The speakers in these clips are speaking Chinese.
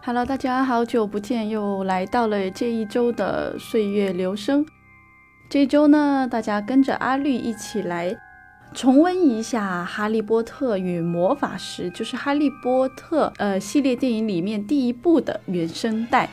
Hello，大家好久不见，又来到了这一周的岁月流声。这周呢，大家跟着阿绿一起来重温一下《哈利波特与魔法石》，就是《哈利波特》呃系列电影里面第一部的原声带。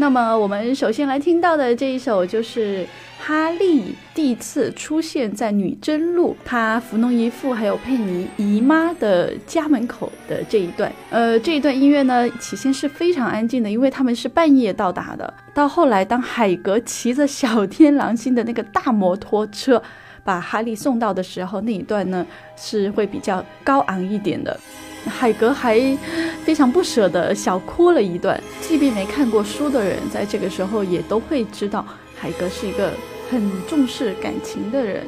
那么我们首先来听到的这一首就是哈利第一次出现在女真路，他弗农姨父还有佩妮姨妈的家门口的这一段。呃，这一段音乐呢，起先是非常安静的，因为他们是半夜到达的。到后来，当海格骑着小天狼星的那个大摩托车把哈利送到的时候，那一段呢是会比较高昂一点的。海格还非常不舍得小哭了一段，即便没看过书的人，在这个时候也都会知道，海格是一个很重视感情的人。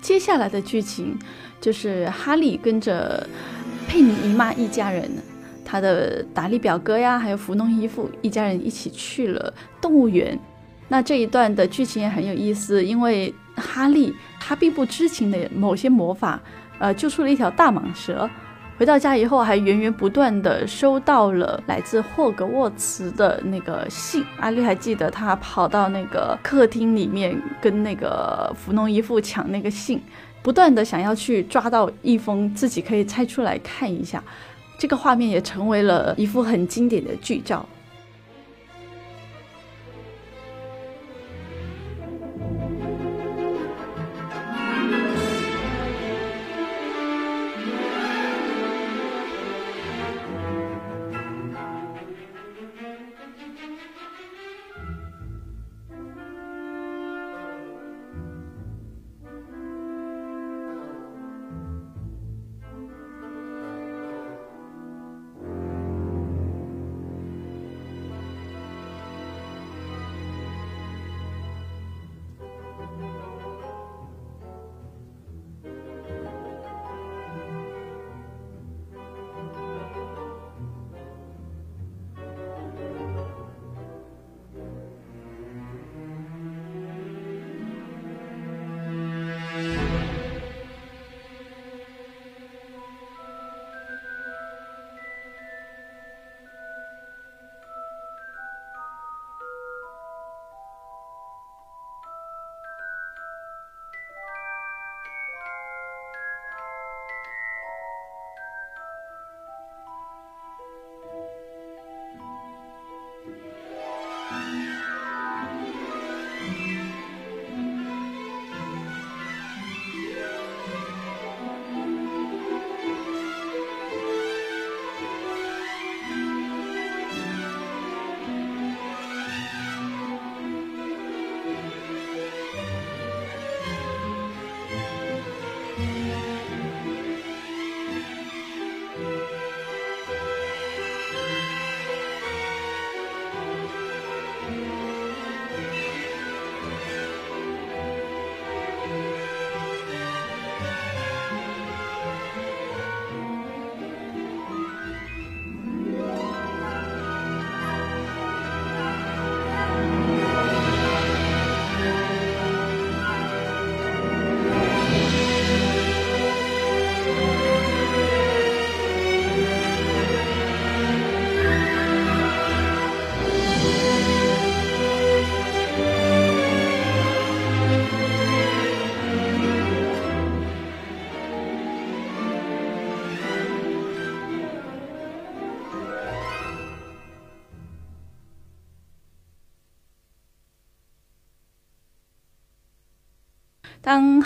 接下来的剧情就是哈利跟着佩妮姨妈一家人，他的达利表哥呀，还有弗农姨父一家人一起去了动物园。那这一段的剧情也很有意思，因为哈利他并不知情的某些魔法，呃，救出了一条大蟒蛇。回到家以后，还源源不断的收到了来自霍格沃茨的那个信。阿绿还记得，他跑到那个客厅里面，跟那个弗农姨父抢那个信，不断的想要去抓到一封自己可以拆出来看一下。这个画面也成为了一幅很经典的剧照。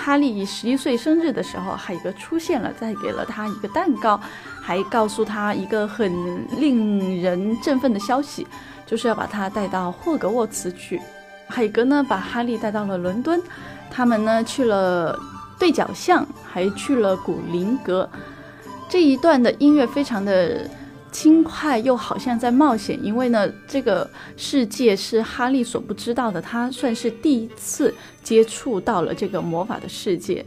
哈利十一岁生日的时候，海格出现了，再给了他一个蛋糕，还告诉他一个很令人振奋的消息，就是要把他带到霍格沃茨去。海格呢，把哈利带到了伦敦，他们呢去了对角巷，还去了古灵阁。这一段的音乐非常的。轻快又好像在冒险，因为呢，这个世界是哈利所不知道的，他算是第一次接触到了这个魔法的世界。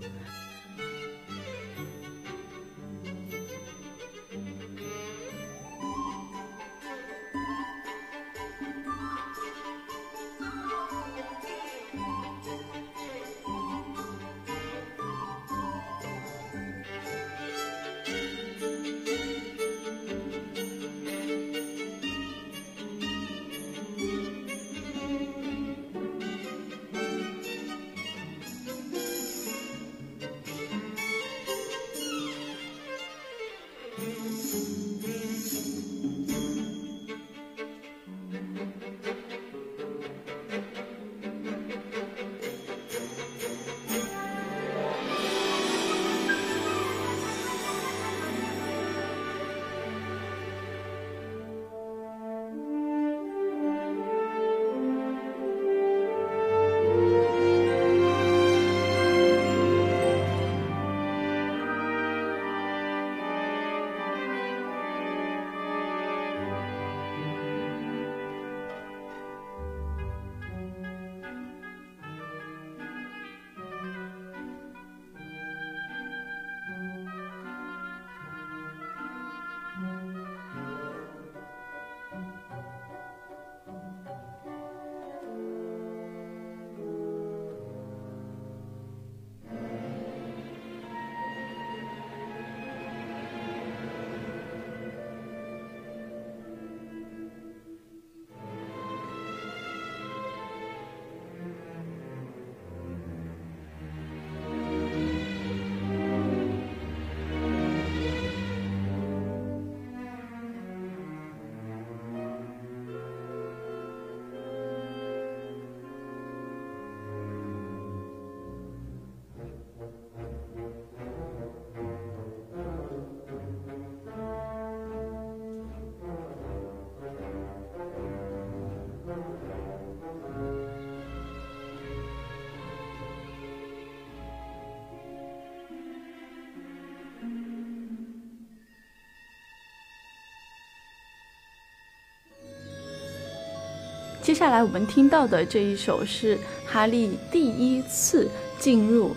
接下来我们听到的这一首是哈利第一次进入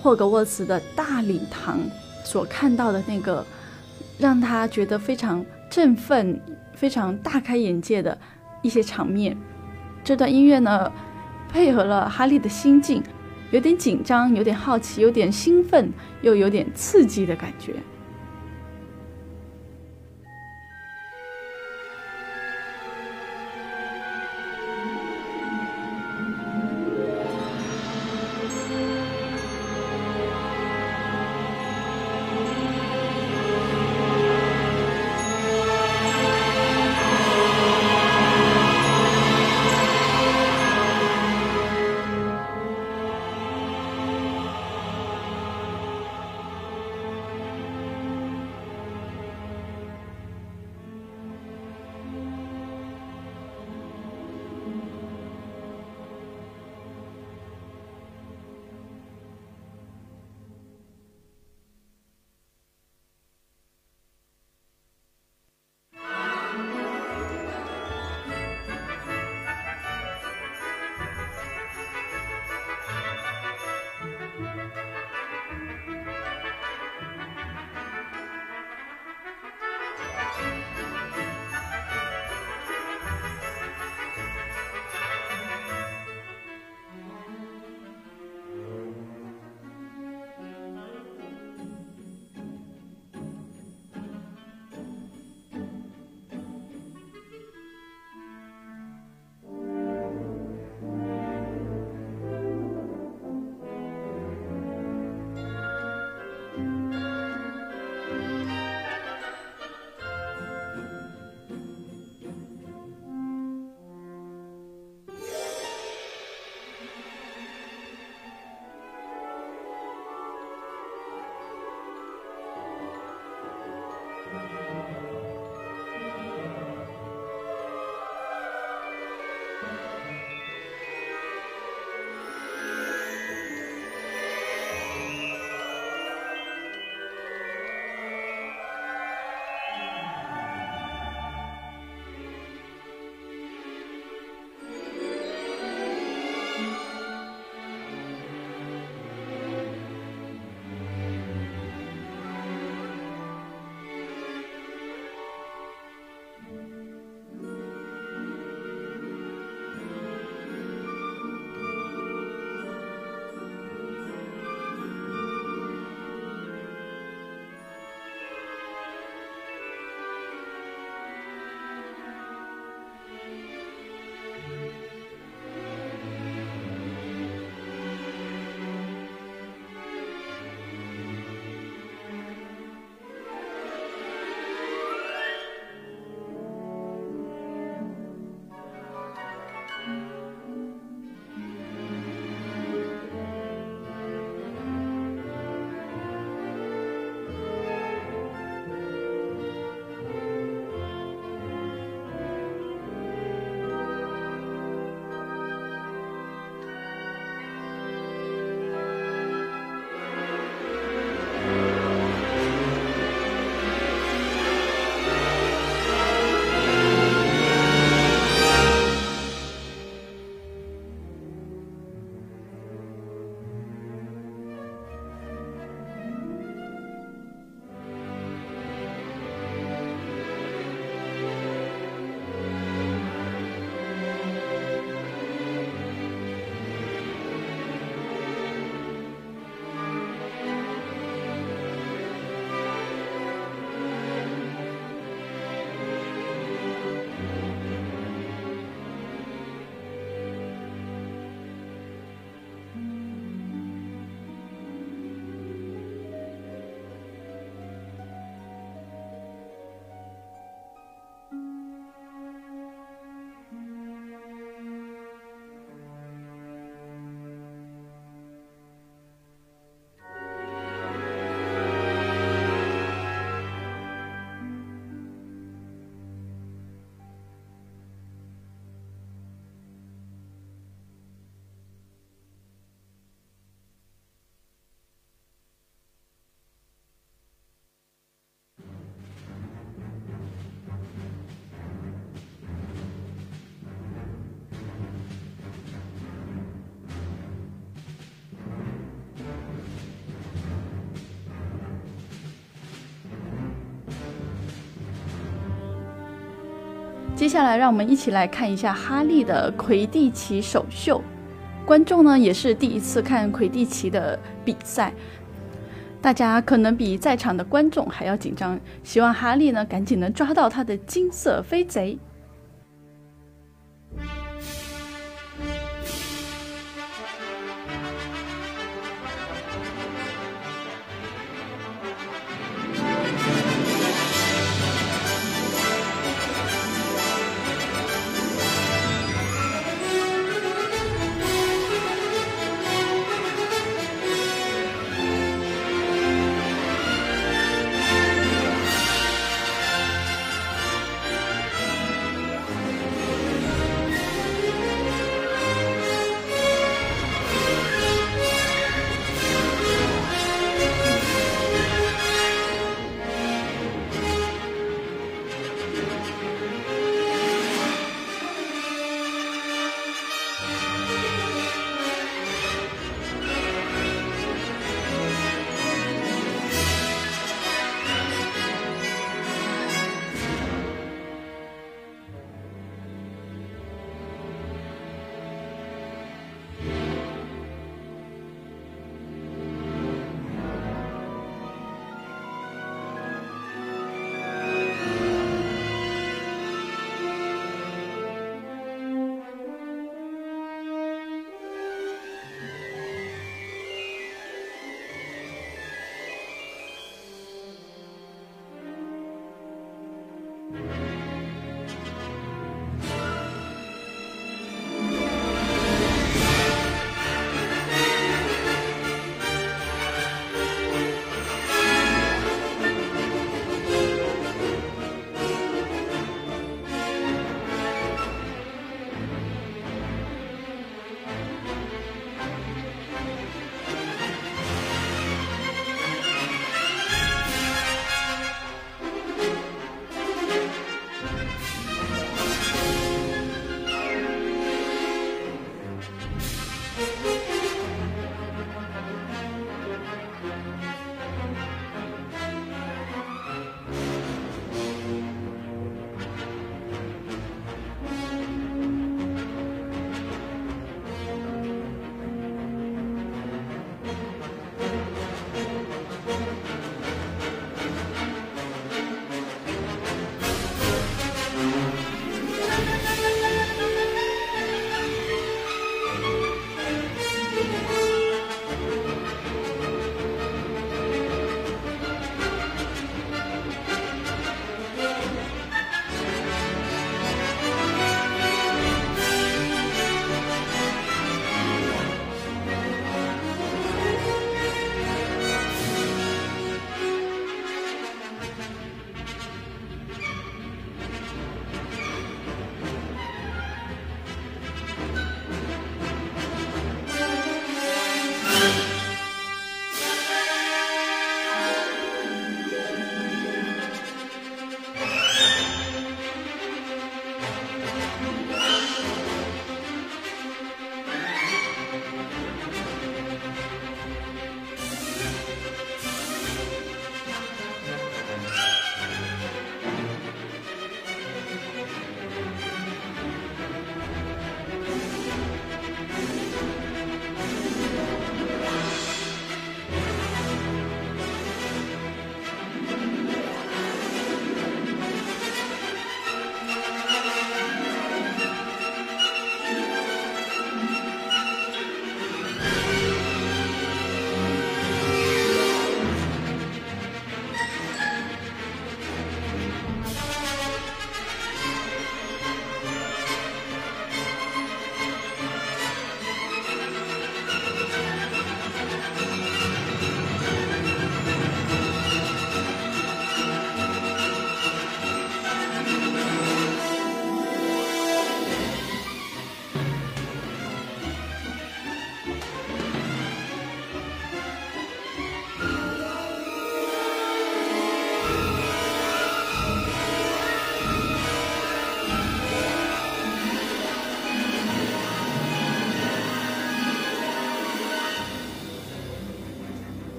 霍格沃茨的大礼堂所看到的那个让他觉得非常振奋、非常大开眼界的一些场面。这段音乐呢，配合了哈利的心境，有点紧张，有点好奇，有点兴奋，又有点刺激的感觉。接下来，让我们一起来看一下哈利的魁地奇首秀。观众呢也是第一次看魁地奇的比赛，大家可能比在场的观众还要紧张，希望哈利呢赶紧能抓到他的金色飞贼。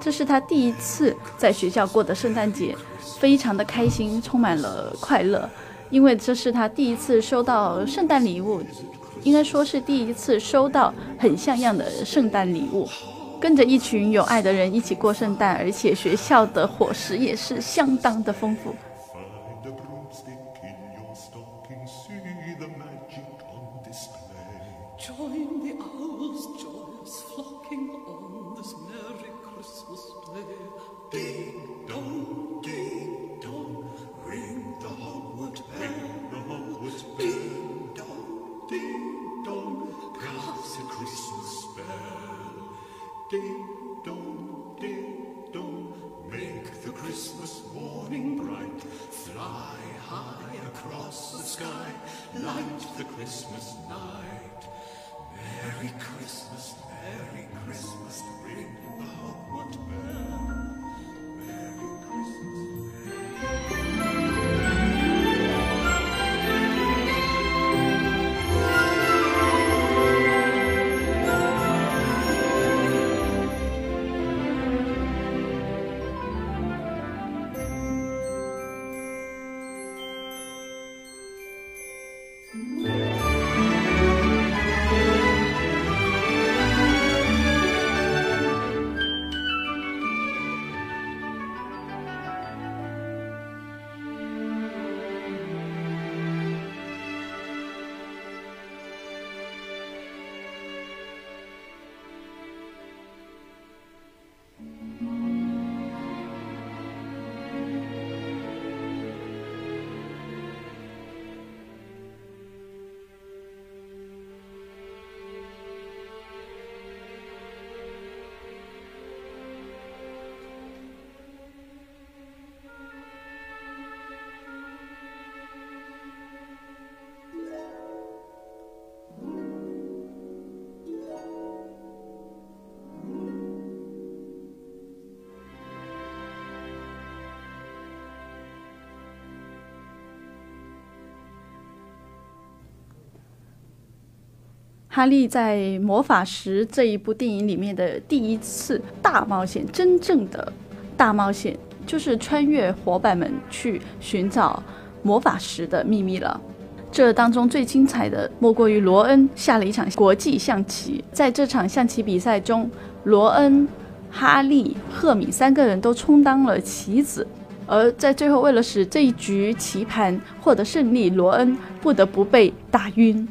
这是他第一次在学校过的圣诞节，非常的开心，充满了快乐，因为这是他第一次收到圣诞礼物，应该说是第一次收到很像样的圣诞礼物。跟着一群有爱的人一起过圣诞，而且学校的伙食也是相当的丰富。哈利在《魔法石》这一部电影里面的第一次大冒险，真正的大冒险，就是穿越伙伴们去寻找魔法石的秘密了。这当中最精彩的莫过于罗恩下了一场国际象棋，在这场象棋比赛中，罗恩、哈利、赫敏三个人都充当了棋子，而在最后为了使这一局棋盘获得胜利，罗恩不得不被打晕。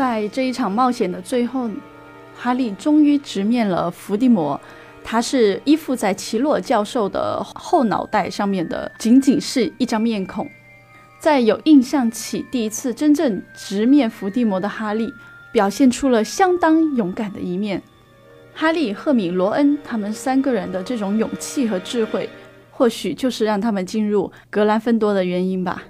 在这一场冒险的最后，哈利终于直面了伏地魔。他是依附在奇洛教授的后脑袋上面的，仅仅是一张面孔。在有印象起，第一次真正直面伏地魔的哈利，表现出了相当勇敢的一面。哈利、赫敏、罗恩他们三个人的这种勇气和智慧，或许就是让他们进入格兰芬多的原因吧。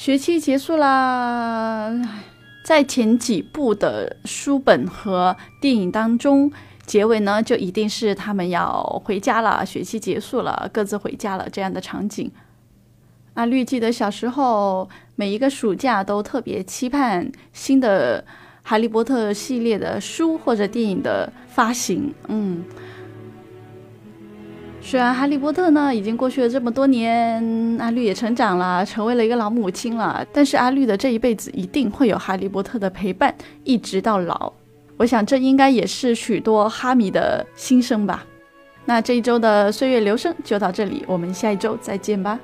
学期结束啦，在前几部的书本和电影当中，结尾呢就一定是他们要回家了，学期结束了，各自回家了这样的场景。阿绿记得小时候每一个暑假都特别期盼新的《哈利波特》系列的书或者电影的发行，嗯。虽然哈利波特呢已经过去了这么多年，阿绿也成长了，成为了一个老母亲了，但是阿绿的这一辈子一定会有哈利波特的陪伴，一直到老。我想这应该也是许多哈迷的心声吧。那这一周的岁月流声就到这里，我们下一周再见吧。